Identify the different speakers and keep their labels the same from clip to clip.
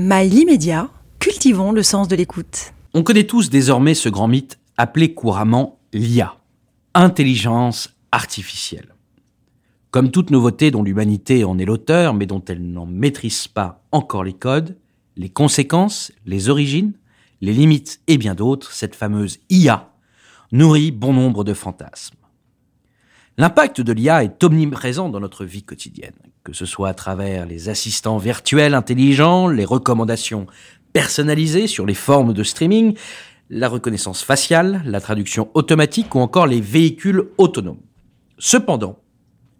Speaker 1: Mail immédiat, cultivons le sens de l'écoute.
Speaker 2: On connaît tous désormais ce grand mythe appelé couramment l'IA, intelligence artificielle. Comme toute nouveauté dont l'humanité en est l'auteur, mais dont elle n'en maîtrise pas encore les codes, les conséquences, les origines, les limites et bien d'autres, cette fameuse IA nourrit bon nombre de fantasmes. L'impact de l'IA est omniprésent dans notre vie quotidienne, que ce soit à travers les assistants virtuels intelligents, les recommandations personnalisées sur les formes de streaming, la reconnaissance faciale, la traduction automatique ou encore les véhicules autonomes. Cependant,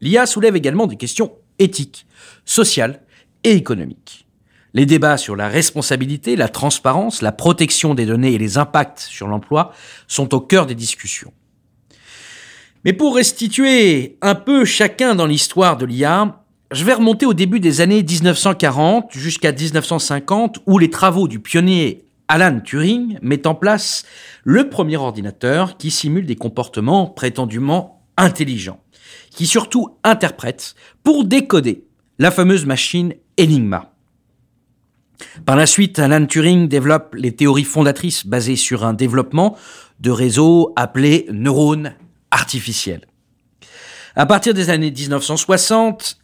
Speaker 2: l'IA soulève également des questions éthiques, sociales et économiques. Les débats sur la responsabilité, la transparence, la protection des données et les impacts sur l'emploi sont au cœur des discussions. Mais pour restituer un peu chacun dans l'histoire de l'IA, je vais remonter au début des années 1940 jusqu'à 1950 où les travaux du pionnier Alan Turing mettent en place le premier ordinateur qui simule des comportements prétendument intelligents, qui surtout interprète pour décoder la fameuse machine Enigma. Par la suite, Alan Turing développe les théories fondatrices basées sur un développement de réseaux appelés neurones artificiels. À partir des années 1960,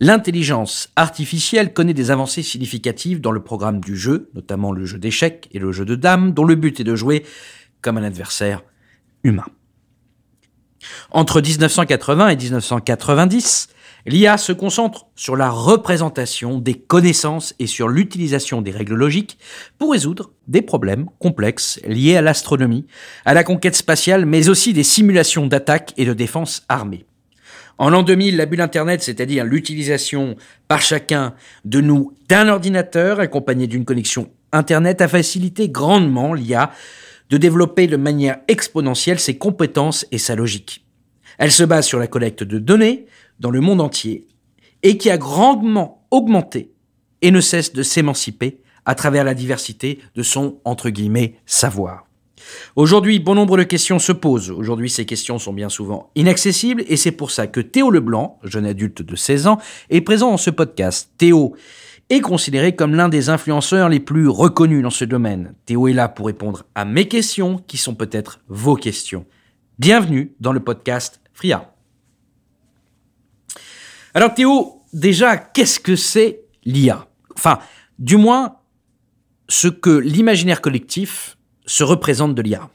Speaker 2: l'intelligence artificielle connaît des avancées significatives dans le programme du jeu, notamment le jeu d'échecs et le jeu de dames, dont le but est de jouer comme un adversaire humain. Entre 1980 et 1990, L'IA se concentre sur la représentation des connaissances et sur l'utilisation des règles logiques pour résoudre des problèmes complexes liés à l'astronomie, à la conquête spatiale, mais aussi des simulations d'attaque et de défense armée. En l'an 2000, la bulle Internet, c'est-à-dire l'utilisation par chacun de nous d'un ordinateur accompagné d'une connexion Internet, a facilité grandement l'IA de développer de manière exponentielle ses compétences et sa logique. Elle se base sur la collecte de données, dans le monde entier et qui a grandement augmenté et ne cesse de s'émanciper à travers la diversité de son, entre guillemets, savoir. Aujourd'hui, bon nombre de questions se posent. Aujourd'hui, ces questions sont bien souvent inaccessibles et c'est pour ça que Théo Leblanc, jeune adulte de 16 ans, est présent dans ce podcast. Théo est considéré comme l'un des influenceurs les plus reconnus dans ce domaine. Théo est là pour répondre à mes questions qui sont peut-être vos questions. Bienvenue dans le podcast Fria. Alors Théo, déjà, qu'est-ce que c'est l'IA Enfin, du moins, ce que l'imaginaire collectif se représente de l'IA.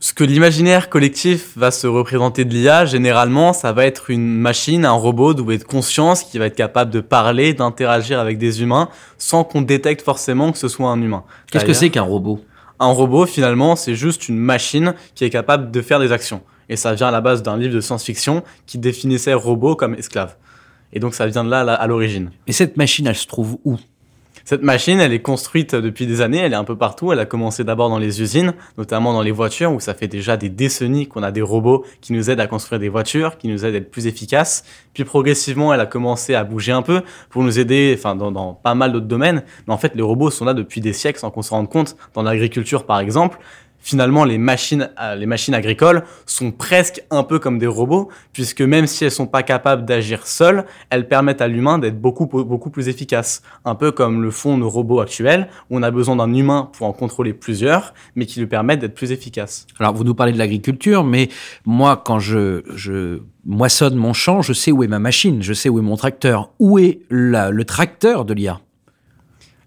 Speaker 3: Ce que l'imaginaire collectif va se représenter de l'IA, généralement, ça va être une machine, un robot doué de conscience qui va être capable de parler, d'interagir avec des humains sans qu'on détecte forcément que ce soit un humain.
Speaker 2: Qu'est-ce que c'est qu'un robot?
Speaker 3: Un robot, finalement, c'est juste une machine qui est capable de faire des actions. Et ça vient à la base d'un livre de science-fiction qui définissait robots comme esclaves. Et donc ça vient de là à l'origine.
Speaker 2: Et cette machine, elle se trouve où?
Speaker 3: Cette machine, elle est construite depuis des années, elle est un peu partout. Elle a commencé d'abord dans les usines, notamment dans les voitures, où ça fait déjà des décennies qu'on a des robots qui nous aident à construire des voitures, qui nous aident à être plus efficaces. Puis progressivement, elle a commencé à bouger un peu pour nous aider, enfin dans, dans pas mal d'autres domaines. Mais en fait, les robots sont là depuis des siècles sans qu'on se rende compte. Dans l'agriculture, par exemple, finalement les machines, euh, les machines agricoles sont presque un peu comme des robots, puisque même si elles sont pas capables d'agir seules, elles permettent à l'humain d'être beaucoup, beaucoup plus efficace. Un peu comme le font nos robots actuels, où on a besoin d'un humain pour en contrôler plusieurs, mais qui lui permettent d'être plus efficace.
Speaker 2: Alors, vous nous parlez de l'agriculture, mais moi, quand je, je moissonne mon champ, je sais où est ma machine, je sais où est mon tracteur. Où est le tracteur de l'IA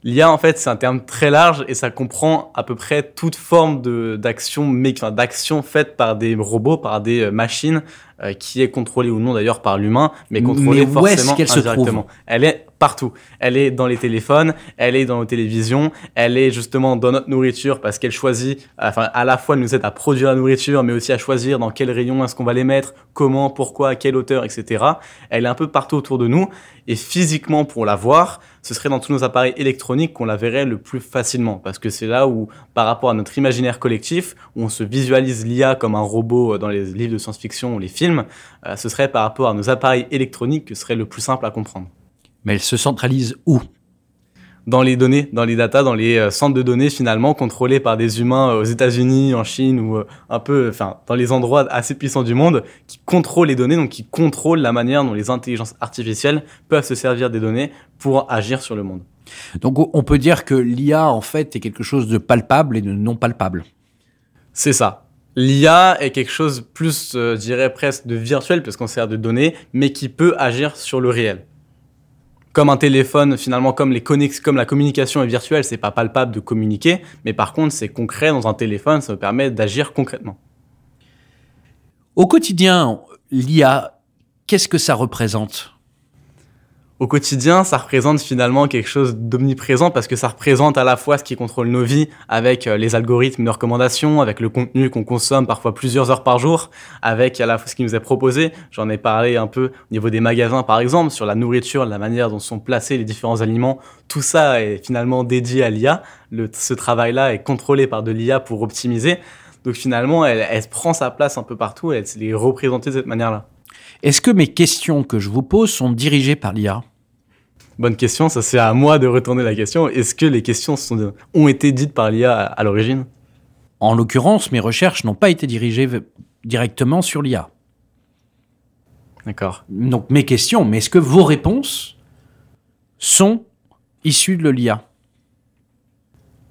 Speaker 3: L'IA, en fait, c'est un terme très large et ça comprend à peu près toute forme d'action, faite par des robots, par des euh, machines, euh, qui est contrôlée ou non d'ailleurs par l'humain, mais contrôlée forcément
Speaker 2: est se indirectement.
Speaker 3: elle est partout. Elle est dans les téléphones, elle est dans nos télévisions, elle est justement dans notre nourriture parce qu'elle choisit, enfin, à la fois elle nous aide à produire la nourriture, mais aussi à choisir dans quel rayon est-ce qu'on va les mettre, comment, pourquoi, à quelle hauteur, etc. Elle est un peu partout autour de nous et physiquement pour la voir, ce serait dans tous nos appareils électroniques qu'on la verrait le plus facilement parce que c'est là où, par rapport à notre imaginaire collectif, où on se visualise l'IA comme un robot dans les livres de science-fiction ou les films, euh, ce serait par rapport à nos appareils électroniques que ce serait le plus simple à comprendre.
Speaker 2: Mais elle se centralise où?
Speaker 3: Dans les données, dans les datas, dans les euh, centres de données finalement contrôlés par des humains euh, aux États-Unis, en Chine ou un peu, enfin, dans les endroits assez puissants du monde qui contrôlent les données, donc qui contrôlent la manière dont les intelligences artificielles peuvent se servir des données pour agir sur le monde.
Speaker 2: Donc on peut dire que l'IA en fait est quelque chose de palpable et de non palpable.
Speaker 3: C'est ça. L'IA est quelque chose plus, je dirais presque de virtuel parce qu'on sert de données, mais qui peut agir sur le réel comme un téléphone, finalement, comme, les comme la communication est virtuelle, c'est pas palpable de communiquer, mais par contre, c'est concret dans un téléphone, ça me permet d'agir concrètement.
Speaker 2: Au quotidien, l'IA, qu'est-ce que ça représente?
Speaker 3: Au quotidien, ça représente finalement quelque chose d'omniprésent parce que ça représente à la fois ce qui contrôle nos vies avec euh, les algorithmes de recommandation, avec le contenu qu'on consomme parfois plusieurs heures par jour, avec à la fois ce qui nous est proposé. J'en ai parlé un peu au niveau des magasins par exemple, sur la nourriture, la manière dont sont placés les différents aliments. Tout ça est finalement dédié à l'IA. Ce travail-là est contrôlé par de l'IA pour optimiser. Donc finalement, elle, elle prend sa place un peu partout elle est représentée de cette manière-là.
Speaker 2: Est-ce que mes questions que je vous pose sont dirigées par l'IA
Speaker 3: Bonne question, ça c'est à moi de retourner la question. Est-ce que les questions sont, ont été dites par l'IA à, l'origine?
Speaker 2: En l'occurrence, mes recherches n'ont pas été dirigées directement sur l'IA.
Speaker 3: D'accord.
Speaker 2: Donc mes questions, mais est-ce que vos réponses sont issues de l'IA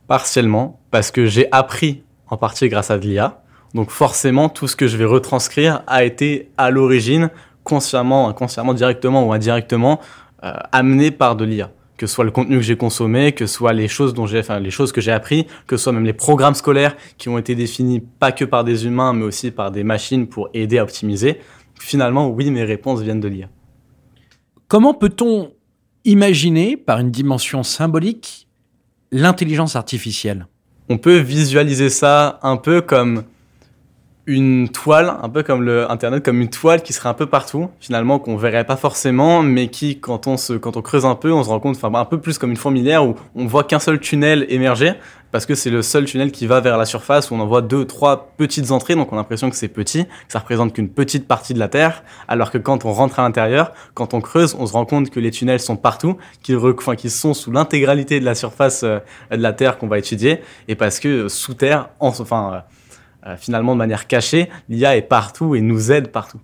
Speaker 3: Partiellement, parce que j'ai appris en partie grâce à de l'IA. Donc forcément, tout ce que je vais retranscrire a été à l'origine, consciemment, inconsciemment, directement ou indirectement, euh, amené par de l'IA. Que ce soit le contenu que j'ai consommé, que ce soit les choses dont j'ai, enfin les choses que j'ai appris, que ce soit même les programmes scolaires qui ont été définis pas que par des humains, mais aussi par des machines pour aider à optimiser. Finalement, oui, mes réponses viennent de l'IA.
Speaker 2: Comment peut-on imaginer, par une dimension symbolique, l'intelligence artificielle?
Speaker 3: On peut visualiser ça un peu comme une toile, un peu comme le Internet, comme une toile qui serait un peu partout, finalement, qu'on verrait pas forcément, mais qui, quand on, se, quand on creuse un peu, on se rend compte, enfin, un peu plus comme une fourmilière où on voit qu'un seul tunnel émerger, parce que c'est le seul tunnel qui va vers la surface, où on en voit deux, trois petites entrées, donc on a l'impression que c'est petit, que ça représente qu'une petite partie de la Terre, alors que quand on rentre à l'intérieur, quand on creuse, on se rend compte que les tunnels sont partout, qu'ils enfin, sont sous l'intégralité de la surface euh, de la Terre qu'on va étudier, et parce que euh, sous Terre, enfin, euh, finalement de manière cachée, l'IA est partout et nous aide partout.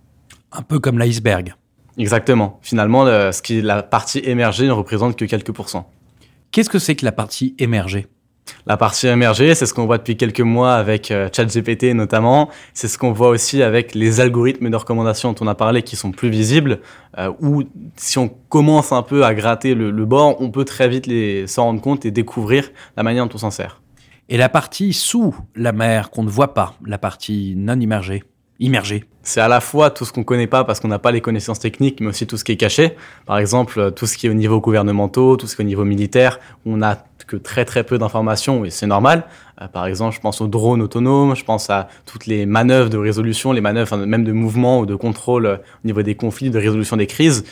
Speaker 2: Un peu comme l'iceberg.
Speaker 3: Exactement. Finalement, ce qui la partie émergée ne représente que quelques pourcents.
Speaker 2: Qu'est-ce que c'est que la partie émergée?
Speaker 3: La partie émergée, c'est ce qu'on voit depuis quelques mois avec euh, ChatGPT notamment. C'est ce qu'on voit aussi avec les algorithmes de recommandation dont on a parlé qui sont plus visibles. Euh, ou si on commence un peu à gratter le, bord, on peut très vite s'en rendre compte et découvrir la manière dont on s'en sert
Speaker 2: et la partie sous la mer qu'on ne voit pas, la partie non immergée. Immergée.
Speaker 3: C'est à la fois tout ce qu'on ne connaît pas parce qu'on n'a pas les connaissances techniques, mais aussi tout ce qui est caché. Par exemple, tout ce qui est au niveau gouvernemental, tout ce qui est au niveau militaire, on n'a que très très peu d'informations et c'est normal. Euh, par exemple, je pense aux drones autonomes, je pense à toutes les manœuvres de résolution, les manœuvres même de mouvement ou de contrôle euh, au niveau des conflits, de résolution des crises,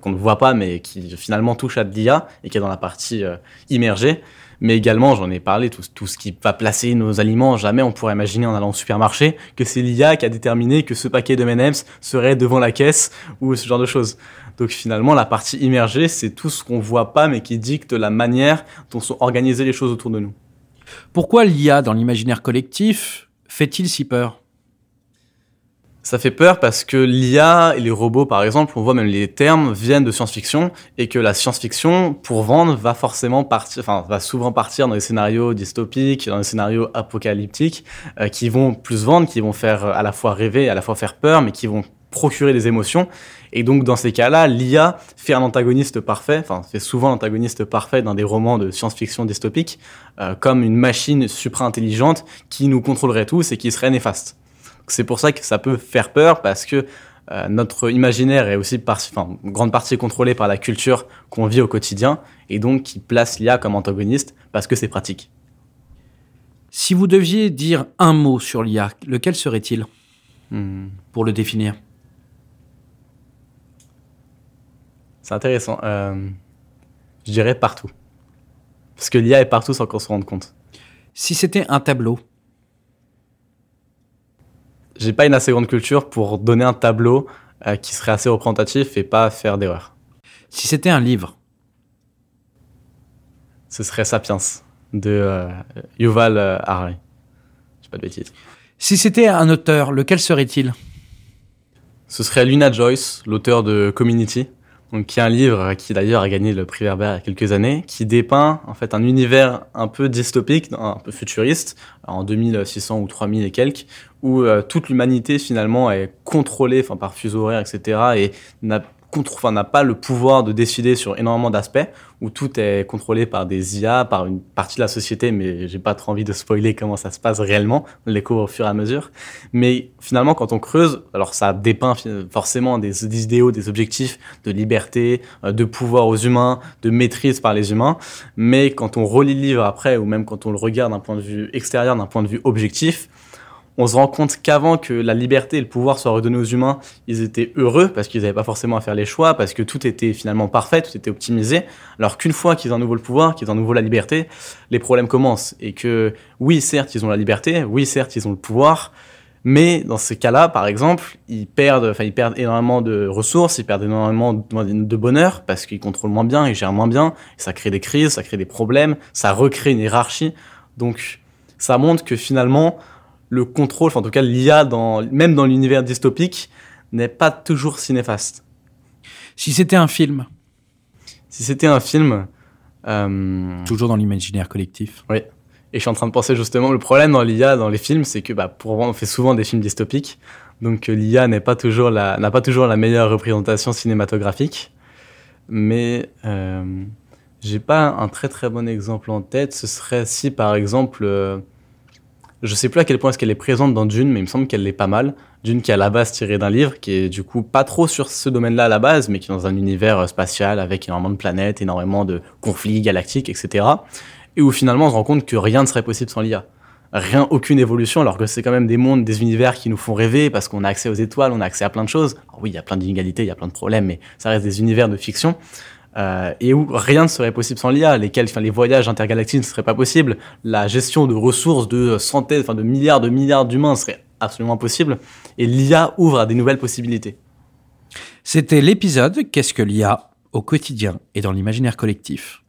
Speaker 3: qu'on ne voit pas mais qui finalement touchent à l'IA et qui est dans la partie euh, immergée mais également, j'en ai parlé, tout, ce qui va placer nos aliments, jamais on pourrait imaginer en allant au supermarché que c'est l'IA qui a déterminé que ce paquet de M&M's serait devant la caisse ou ce genre de choses. Donc finalement, la partie immergée, c'est tout ce qu'on voit pas mais qui dicte la manière dont sont organisées les choses autour de nous.
Speaker 2: Pourquoi l'IA dans l'imaginaire collectif fait-il si peur?
Speaker 3: Ça fait peur parce que l'IA et les robots, par exemple, on voit même les termes viennent de science-fiction et que la science-fiction, pour vendre, va forcément partir, enfin, va souvent partir dans des scénarios dystopiques, dans des scénarios apocalyptiques, euh, qui vont plus vendre, qui vont faire à la fois rêver, à la fois faire peur, mais qui vont procurer des émotions. Et donc, dans ces cas-là, l'IA fait un antagoniste parfait, enfin, fait souvent l'antagoniste parfait dans des romans de science-fiction dystopiques, euh, comme une machine supra-intelligente qui nous contrôlerait tous et qui serait néfaste. C'est pour ça que ça peut faire peur parce que euh, notre imaginaire est aussi par, enfin, grande partie contrôlé par la culture qu'on vit au quotidien et donc qui place l'IA comme antagoniste parce que c'est pratique.
Speaker 2: Si vous deviez dire un mot sur l'IA, lequel serait-il? Hmm. pour le définir
Speaker 3: C'est intéressant. Euh, je dirais partout. Parce que l'IA est partout sans qu'on se rende compte.
Speaker 2: Si c'était un tableau,
Speaker 3: j'ai pas une assez grande culture pour donner un tableau euh, qui serait assez représentatif et pas faire d'erreur.
Speaker 2: Si c'était un livre
Speaker 3: Ce serait Sapiens de euh, Yuval euh, Harari. Je sais pas de bêtises.
Speaker 2: Si c'était un auteur, lequel serait-il?
Speaker 3: Ce serait Luna Joyce, l'auteur de Community, donc qui est un livre qui d'ailleurs a gagné le prix Verbert il y a quelques années, qui dépeint en fait un univers un peu dystopique, un peu futuriste, en 2600 ou 3000 et quelques, où euh, toute l'humanité finalement est contrôlée, par fuseau etc. et n'a enfin, n'a pas le pouvoir de décider sur énormément d'aspects, où tout est contrôlé par des IA, par une partie de la société, mais j'ai pas trop envie de spoiler comment ça se passe réellement, on le découvre au fur et à mesure. Mais finalement, quand on creuse, alors ça dépeint forcément des, des idéaux, des objectifs de liberté, euh, de pouvoir aux humains, de maîtrise par les humains, mais quand on relit le livre après, ou même quand on le regarde d'un point de vue extérieur, d'un point de vue objectif, on se rend compte qu'avant que la liberté et le pouvoir soient redonnés aux humains, ils étaient heureux parce qu'ils n'avaient pas forcément à faire les choix, parce que tout était finalement parfait, tout était optimisé. Alors qu'une fois qu'ils ont à nouveau le pouvoir, qu'ils ont à nouveau la liberté, les problèmes commencent. Et que oui, certes, ils ont la liberté, oui, certes, ils ont le pouvoir, mais dans ces cas-là, par exemple, ils perdent, enfin, ils perdent énormément de ressources, ils perdent énormément de bonheur parce qu'ils contrôlent moins bien, ils gèrent moins bien, ça crée des crises, ça crée des problèmes, ça recrée une hiérarchie. Donc, ça montre que finalement, le contrôle, enfin, en tout cas l'IA, dans, même dans l'univers dystopique, n'est pas toujours si néfaste.
Speaker 2: Si c'était un film
Speaker 3: Si c'était un film... Euh...
Speaker 2: Toujours dans l'imaginaire collectif.
Speaker 3: Oui. Et je suis en train de penser justement, le problème dans l'IA, dans les films, c'est que bah, pour on fait souvent des films dystopiques, donc euh, l'IA n'est pas toujours la n'a pas toujours la meilleure représentation cinématographique. Mais euh, j'ai pas un très très bon exemple en tête. Ce serait si par exemple euh, je sais plus à quel point est-ce qu'elle est présente dans Dune, mais il me semble qu'elle l'est pas mal. Dune qui est à la base tirée d'un livre, qui est du coup pas trop sur ce domaine-là à la base, mais qui est dans un univers euh, spatial avec énormément de planètes, énormément de conflits galactiques, etc. Et où finalement on se rend compte que rien ne serait possible sans l'IA. Rien, aucune évolution, alors que c'est quand même des mondes, des univers qui nous font rêver parce qu'on a accès aux étoiles, on a accès à plein de choses. oui, il y a plein d'inégalités, il y a plein de problèmes, mais ça reste des univers de fiction. Euh, et où rien ne serait possible sans l'IA, les voyages intergalactiques ne seraient pas possibles, la gestion de ressources de centaines, de milliards de milliards d'humains serait absolument impossible, et l'IA ouvre à des nouvelles possibilités.
Speaker 2: C'était l'épisode Qu'est-ce que l'IA au quotidien et dans l'imaginaire collectif